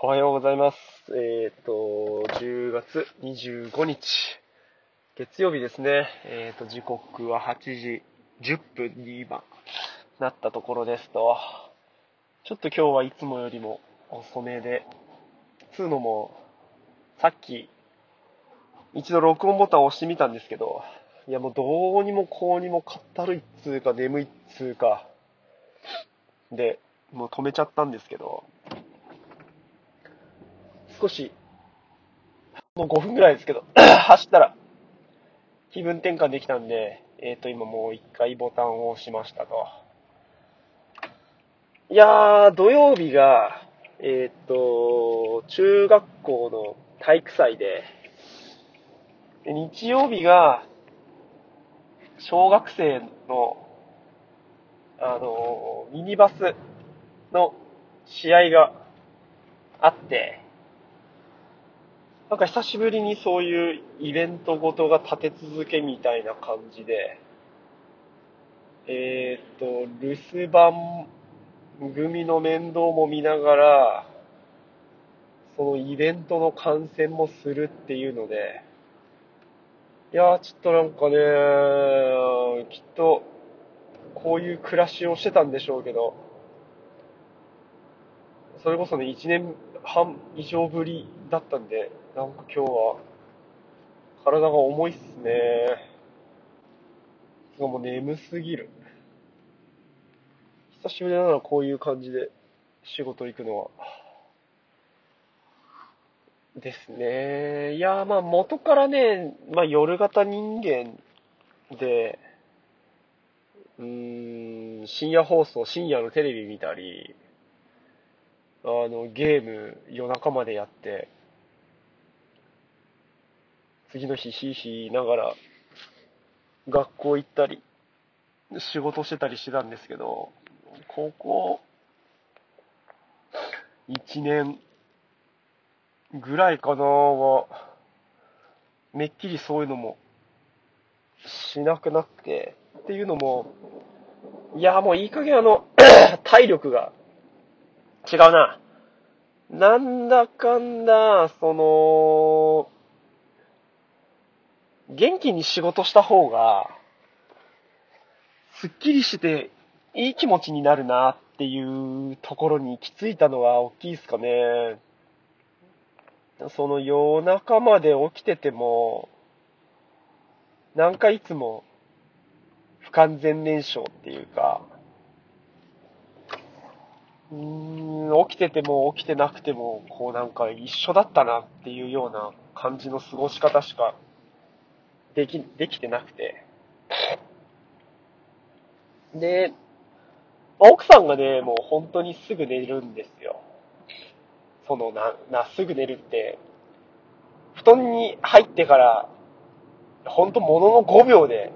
おはようございます。えっ、と、10月25日、月曜日ですね。えっ、と、時刻は8時10分に今、なったところですと、ちょっと今日はいつもよりも遅めで、つうのも、さっき、一度録音ボタンを押してみたんですけど、いやもうどうにもこうにもかったるいっつうか眠いっつうか、で、もう止めちゃったんですけど、少し、もう5分ぐらいですけど、走ったら気分転換できたんで、えっ、と、今もう一回ボタンを押しましたと。いやー、土曜日が、えっ、と、中学校の体育祭、で日曜日が、小学生の、あの、ミニバスの試合があって、なんか久しぶりにそういうイベントごとが立て続けみたいな感じで、えーっと、留守番組の面倒も見ながら、そのイベントの観戦もするっていうので、いやー、ちょっとなんかね、きっと、こういう暮らしをしてたんでしょうけど、それこそね、1年半以上ぶりだったんで、なんか今日は、体が重いっすね。しかも眠すぎる。久しぶりだな、こういう感じで仕事行くのは。ですね。いや、まあ元からね、まあ夜型人間で、うーん、深夜放送、深夜のテレビ見たり、あの、ゲーム夜中までやって、次の日ヒーヒー言いながら学校行ったり、仕事してたりしてたんですけど、ここ1年ぐらいかなは、めっきりそういうのもしなくなって、っていうのも、いや、もういい加減あの、体力が違うな。なんだかんだ、その、元気に仕事した方が、すっきりしていい気持ちになるなっていうところに行き着いたのは大きいですかね。その夜中まで起きてても、なんかいつも不完全燃焼っていうか、うーん、起きてても起きてなくても、こうなんか一緒だったなっていうような感じの過ごし方しかでき、できてなくて。で、奥さんがね、もう本当にすぐ寝るんですよ。そのな、な、すぐ寝るって、布団に入ってから、ほんとものの5秒で、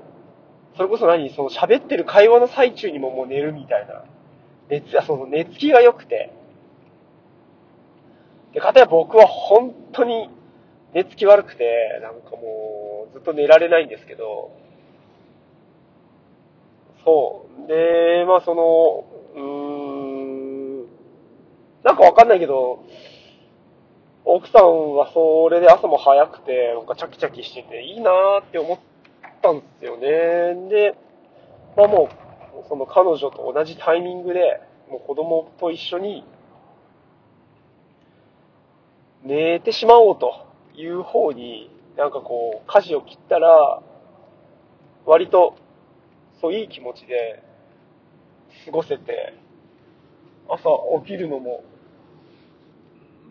それこそ何その喋ってる会話の最中にももう寝るみたいな。寝つ、その寝つきが良くて。で、かたや僕は本当に寝つき悪くて、なんかもうずっと寝られないんですけど、そう。で、まあその、うーん、なんかわかんないけど、奥さんはそれで朝も早くて、なんかチャキチャキしてていいなーって思ったんですよね。で、まあもう、その彼女と同じタイミングで、もう子供と一緒に寝てしまおうという方に、なんかこう、舵を切ったら、割と、そういい気持ちで過ごせて、朝起きるのも、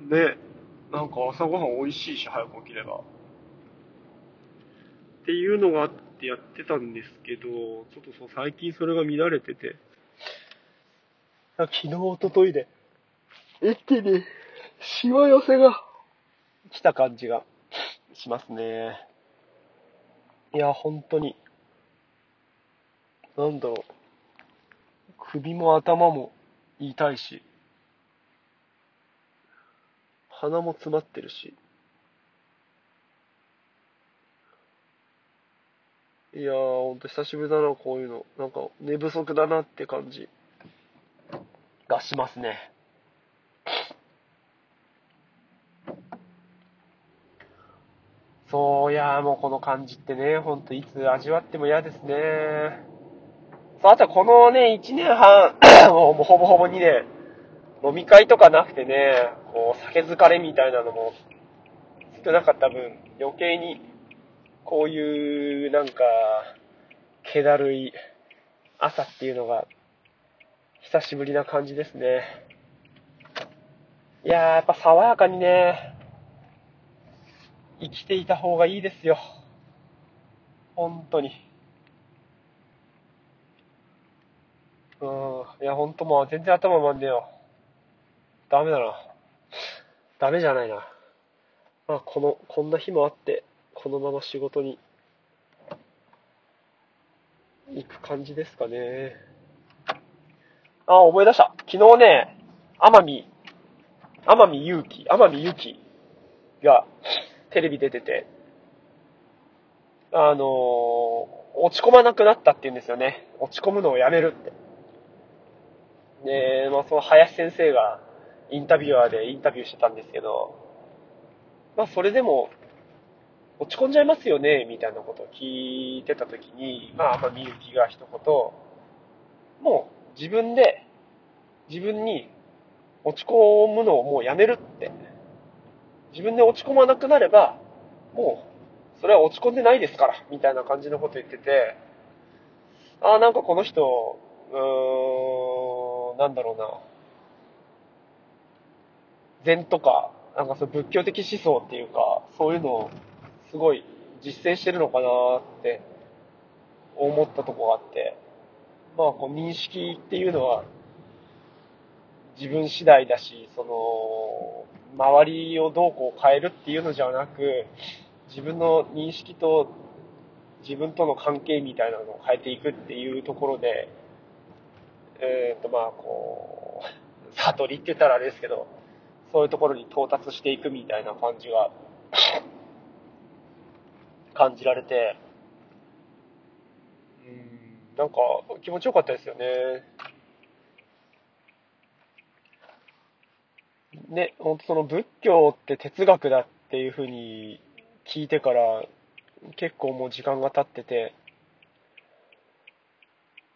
ね、なんか朝ごはん美味しいし、早く起きれば。っていうのがあってやってたんですけど、ちょっとそう最近それが乱れてて、昨日、一昨日で、一気に、しわ寄せが来た感じがしますね。いや、本当に、なんだろう、首も頭も痛いし、鼻も詰まってるし、いやー、ほんと久しぶりだな、こういうの。なんか、寝不足だなって感じがしますね。そう、いやーもうこの感じってね、ほんといつ味わっても嫌ですね。そう、あとはこのね、1年半、もうほぼほぼ2年、飲み会とかなくてね、こう、酒疲れみたいなのも少なかった分、余計に、こういう、なんか、気だるい朝っていうのが、久しぶりな感じですね。いやー、やっぱ爽やかにね、生きていた方がいいですよ。本当に。うん。いや、本当もう全然頭回んねえよ。ダメだな。ダメじゃないな。まあ、この、こんな日もあって、このまま仕事に行く感じですかね。あ、思い出した。昨日ね、天海、天海祐希、天海祐希がテレビ出てて、あのー、落ち込まなくなったって言うんですよね。落ち込むのをやめるって。で、まあ、その林先生がインタビュアーでインタビューしてたんですけど、まあ、それでも、落ち込んじゃいますよね、みたいなことを聞いてたときに、まあ、まあ、みゆきが一言、もう自分で、自分に落ち込むのをもうやめるって。自分で落ち込まなくなれば、もう、それは落ち込んでないですから、みたいな感じのこと言ってて、ああ、なんかこの人、うーん、なんだろうな。禅とか、なんかそう仏教的思想っていうか、そういうのをすごい実践してるのかなって思ったとこがあって、まあ、こう認識っていうのは自分次第だし、その、周りをどうこう変えるっていうのじゃなく、自分の認識と自分との関係みたいなのを変えていくっていうところで、えっ、と、まあ、こう、悟りって言ったらあれですけど、そういうところに到達していくみたいな感じが感じられて、うん、なんか気持ちよかったですよね。ね、ほんとその仏教って哲学だっていうふうに聞いてから結構もう時間が経ってて、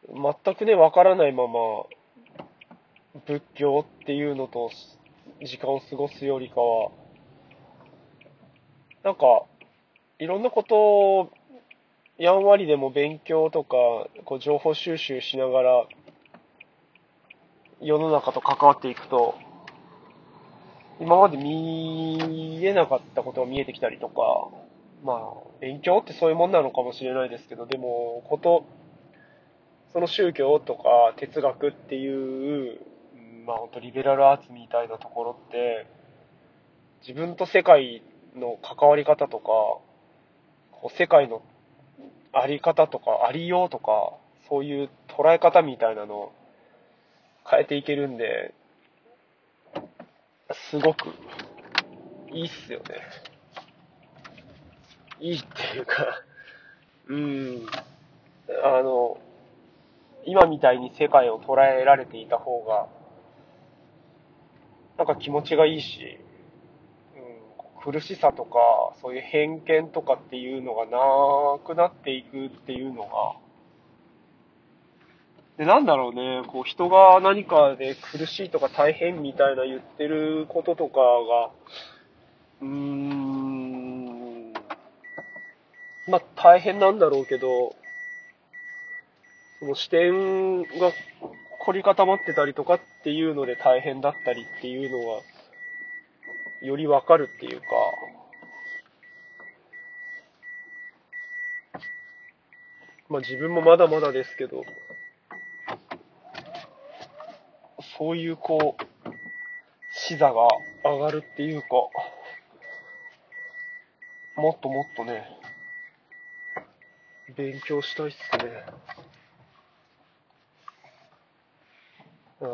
全くね、わからないまま仏教っていうのと時間を過ごすよりかは、なんか、いろんなことをやんわりでも勉強とか、こう情報収集しながら、世の中と関わっていくと、今まで見えなかったことが見えてきたりとか、まあ、勉強ってそういうもんなのかもしれないですけど、でも、こと、その宗教とか哲学っていう、まあ本当リベラルアーツみたいなところって、自分と世界の関わり方とか、世界のあり方とか、ありようとか、そういう捉え方みたいなのを変えていけるんで、すごくいいっすよね。いいっていうか、うん、あの、今みたいに世界を捉えられていた方が、なんか気持ちがいいし、苦しさとか、そういう偏見とかっていうのがなくなっていくっていうのが、で、なんだろうね、こう人が何かで苦しいとか大変みたいな言ってることとかが、うーん、まあ大変なんだろうけど、その視点が凝り固まってたりとかっていうので大変だったりっていうのが、よりわかるっていうか、まあ自分もまだまだですけど、そういうこう、視座が上がるっていうか、もっともっとね、勉強したいっすね。あ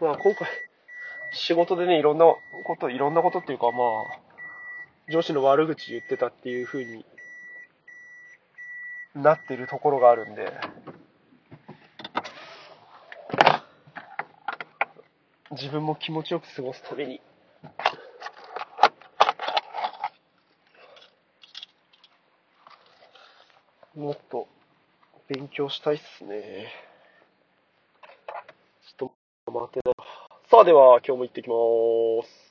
まあ今回、仕事でね、いろんなこと、いろんなことっていうか、まあ、上司の悪口言ってたっていう風になってるところがあるんで、自分も気持ちよく過ごすために。もっと勉強したいっすね。ちょっと待ってな。さあでは今日も行ってきます。